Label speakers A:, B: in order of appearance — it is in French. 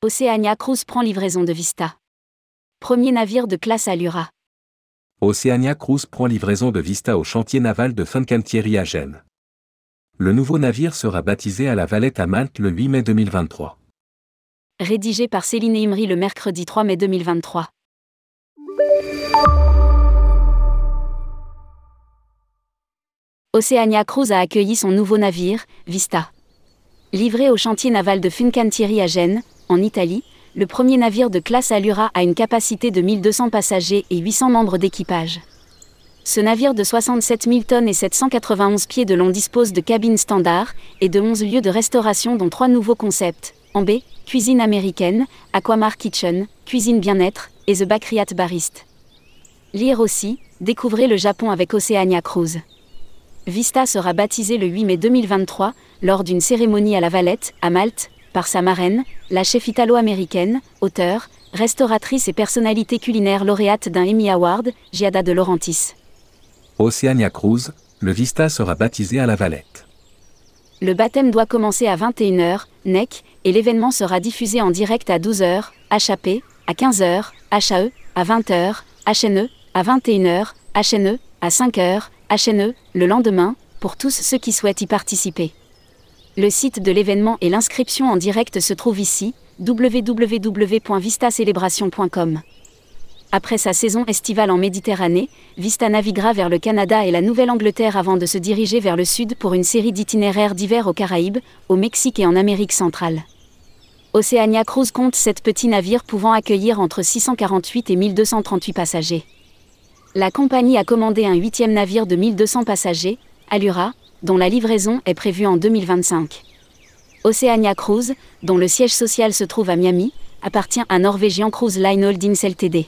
A: Oceania Cruise prend livraison de Vista. Premier navire de classe Allura.
B: Oceania Cruise prend livraison de Vista au chantier naval de Fincantieri à Gênes. Le nouveau navire sera baptisé à la Valette à Malte le 8 mai 2023.
A: Rédigé par Céline Imri le mercredi 3 mai 2023. Oceania Cruise a accueilli son nouveau navire, Vista. Livré au chantier naval de Fincantieri à Gênes, en Italie, le premier navire de classe Allura a une capacité de 1200 passagers et 800 membres d'équipage. Ce navire de 67 000 tonnes et 791 pieds de long dispose de cabines standards et de 11 lieux de restauration dont trois nouveaux concepts, en B, cuisine américaine, Aquamar Kitchen, cuisine bien-être et The Backyard Barist. Lire aussi, découvrez le Japon avec Oceania Cruise. Vista sera baptisé le 8 mai 2023, lors d'une cérémonie à la Valette, à Malte, par sa marraine, la chef italo-américaine, auteure, restauratrice et personnalité culinaire lauréate d'un Emmy Award, Giada de Laurentis.
B: Oceania Cruise, le Vista sera baptisé à la Valette.
A: Le baptême doit commencer à 21h, NEC, et l'événement sera diffusé en direct à 12h, HAP, à 15h, HAE, à 20h, HNE, à 21h, HNE, à 5h, HNE, le lendemain, pour tous ceux qui souhaitent y participer. Le site de l'événement et l'inscription en direct se trouvent ici, www.vistacelebration.com. Après sa saison estivale en Méditerranée, Vista naviguera vers le Canada et la Nouvelle-Angleterre avant de se diriger vers le sud pour une série d'itinéraires d'hiver aux Caraïbes, au Mexique et en Amérique centrale. Oceania Cruise compte sept petits navires pouvant accueillir entre 648 et 1238 passagers. La compagnie a commandé un huitième navire de 1200 passagers, Allura, dont la livraison est prévue en 2025. Oceania Cruise, dont le siège social se trouve à Miami, appartient à Norwegian Cruise Line Holdings Ltd.